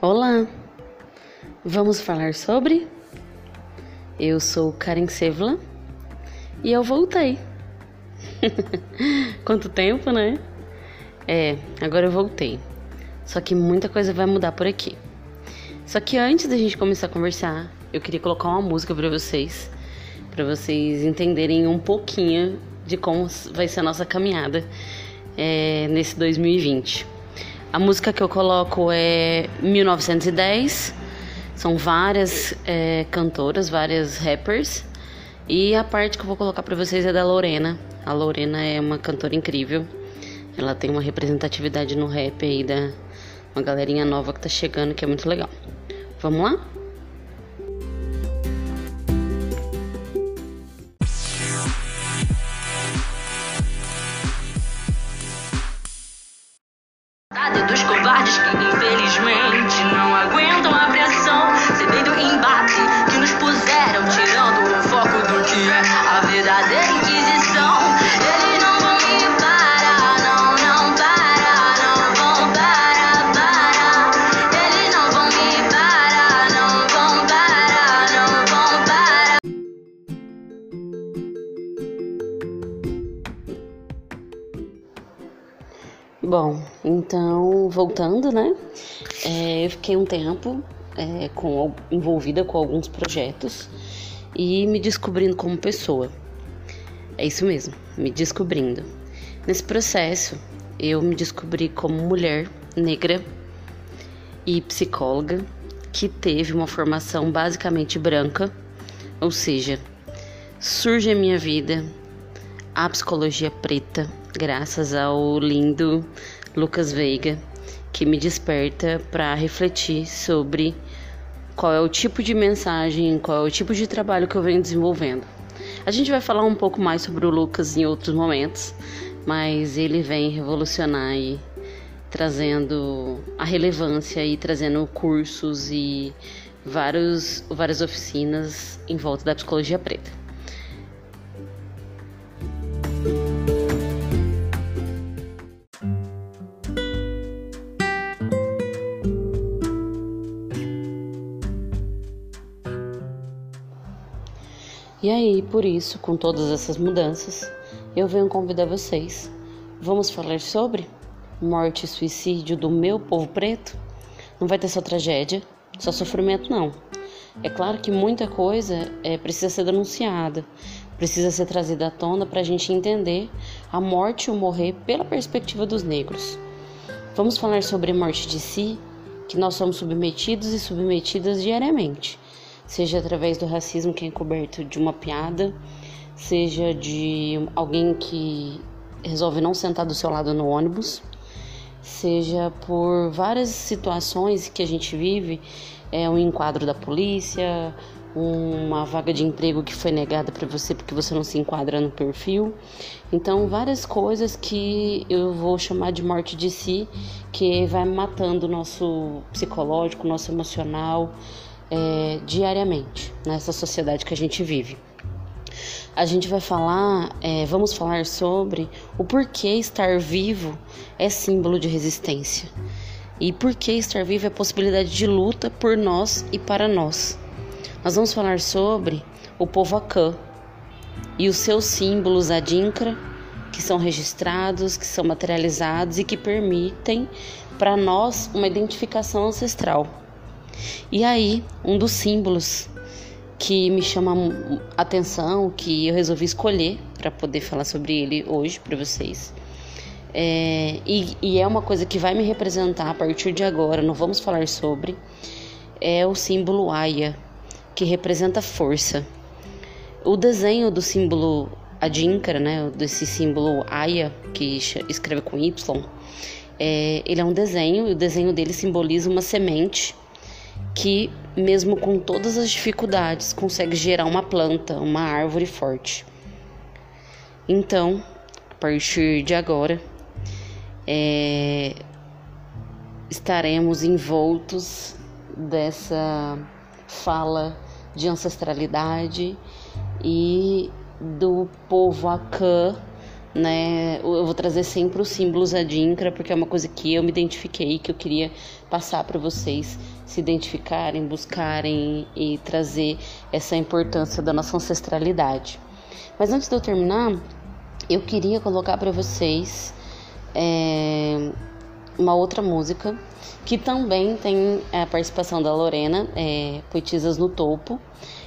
Olá! Vamos falar sobre? Eu sou Karen Sevla e eu voltei. Quanto tempo, né? É, agora eu voltei. Só que muita coisa vai mudar por aqui. Só que antes da gente começar a conversar, eu queria colocar uma música para vocês, para vocês entenderem um pouquinho de como vai ser a nossa caminhada é, nesse 2020. A música que eu coloco é 1910. São várias é, cantoras, várias rappers. E a parte que eu vou colocar para vocês é da Lorena. A Lorena é uma cantora incrível. Ela tem uma representatividade no rap aí da uma galerinha nova que tá chegando, que é muito legal. Vamos lá? Bom, então, voltando, né? É, eu fiquei um tempo é, com, envolvida com alguns projetos e me descobrindo como pessoa. É isso mesmo, me descobrindo. Nesse processo, eu me descobri como mulher negra e psicóloga que teve uma formação basicamente branca, ou seja, surge a minha vida a psicologia preta, graças ao lindo Lucas Veiga, que me desperta para refletir sobre qual é o tipo de mensagem, qual é o tipo de trabalho que eu venho desenvolvendo. A gente vai falar um pouco mais sobre o Lucas em outros momentos, mas ele vem revolucionar e trazendo a relevância e trazendo cursos e vários, várias oficinas em volta da psicologia preta. E aí, por isso, com todas essas mudanças, eu venho convidar vocês. Vamos falar sobre morte e suicídio do meu povo preto? Não vai ter só tragédia, só sofrimento, não. É claro que muita coisa é, precisa ser denunciada, precisa ser trazida à tona para a gente entender a morte e o morrer pela perspectiva dos negros. Vamos falar sobre morte de si, que nós somos submetidos e submetidas diariamente seja através do racismo que é encoberto de uma piada, seja de alguém que resolve não sentar do seu lado no ônibus, seja por várias situações que a gente vive, é um enquadro da polícia, uma vaga de emprego que foi negada para você porque você não se enquadra no perfil. Então, várias coisas que eu vou chamar de morte de si, que vai matando o nosso psicológico, nosso emocional, é, diariamente nessa sociedade que a gente vive. A gente vai falar, é, vamos falar sobre o porquê estar vivo é símbolo de resistência e por que estar vivo é possibilidade de luta por nós e para nós. Nós vamos falar sobre o povo Acã e os seus símbolos adinkra, que são registrados, que são materializados e que permitem para nós uma identificação ancestral. E aí, um dos símbolos que me chama atenção, que eu resolvi escolher para poder falar sobre ele hoje para vocês. É, e, e, é uma coisa que vai me representar a partir de agora, não vamos falar sobre, é o símbolo Aya, que representa força. O desenho do símbolo Adinkara, né, desse símbolo Aya, que escreve com Y, é, ele é um desenho, e o desenho dele simboliza uma semente que, mesmo com todas as dificuldades, consegue gerar uma planta, uma árvore forte. Então, a partir de agora, é, estaremos envoltos dessa fala de ancestralidade e do povo Acã né? Eu vou trazer sempre os símbolos Adinkra, porque é uma coisa que eu me identifiquei, que eu queria passar para vocês se identificarem, buscarem e trazer essa importância da nossa ancestralidade. Mas antes de eu terminar, eu queria colocar para vocês é, uma outra música que também tem a participação da Lorena, é, Poetisas no Topo.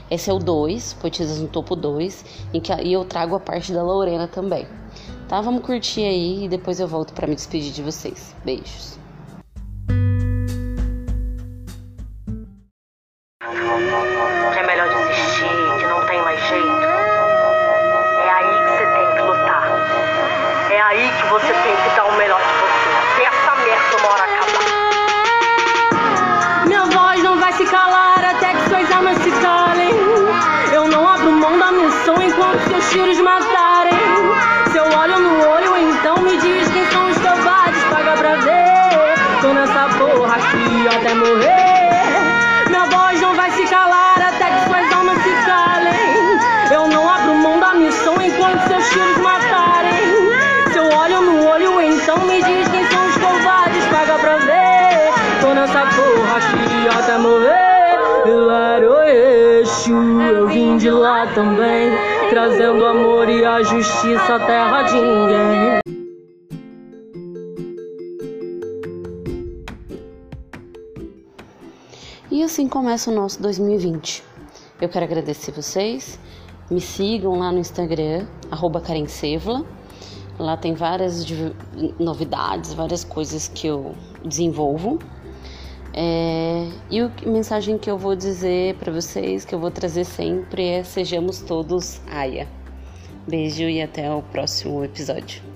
Esse é o 2, Poetisas no Topo 2, em que e eu trago a parte da Lorena também. Tá? Vamos curtir aí e depois eu volto para me despedir de vocês. Beijos. Tem que dar o melhor de você. Até essa merda uma hora acabar. Minha voz não vai se calar até que suas almas se calem. Eu não abro mão da missão enquanto seus tiros matarem. Se eu olho no olho, então me diz quem são os covardes. Paga pra ver. Tô nessa porra aqui até morrer. De lá também. Trazendo amor e a justiça à terra de ninguém. E assim começa o nosso 2020. Eu quero agradecer vocês. Me sigam lá no Instagram, arroba Karencevla. Lá tem várias novidades, várias coisas que eu desenvolvo. É, e a mensagem que eu vou dizer para vocês, que eu vou trazer sempre é: sejamos todos Aya. Beijo e até o próximo episódio.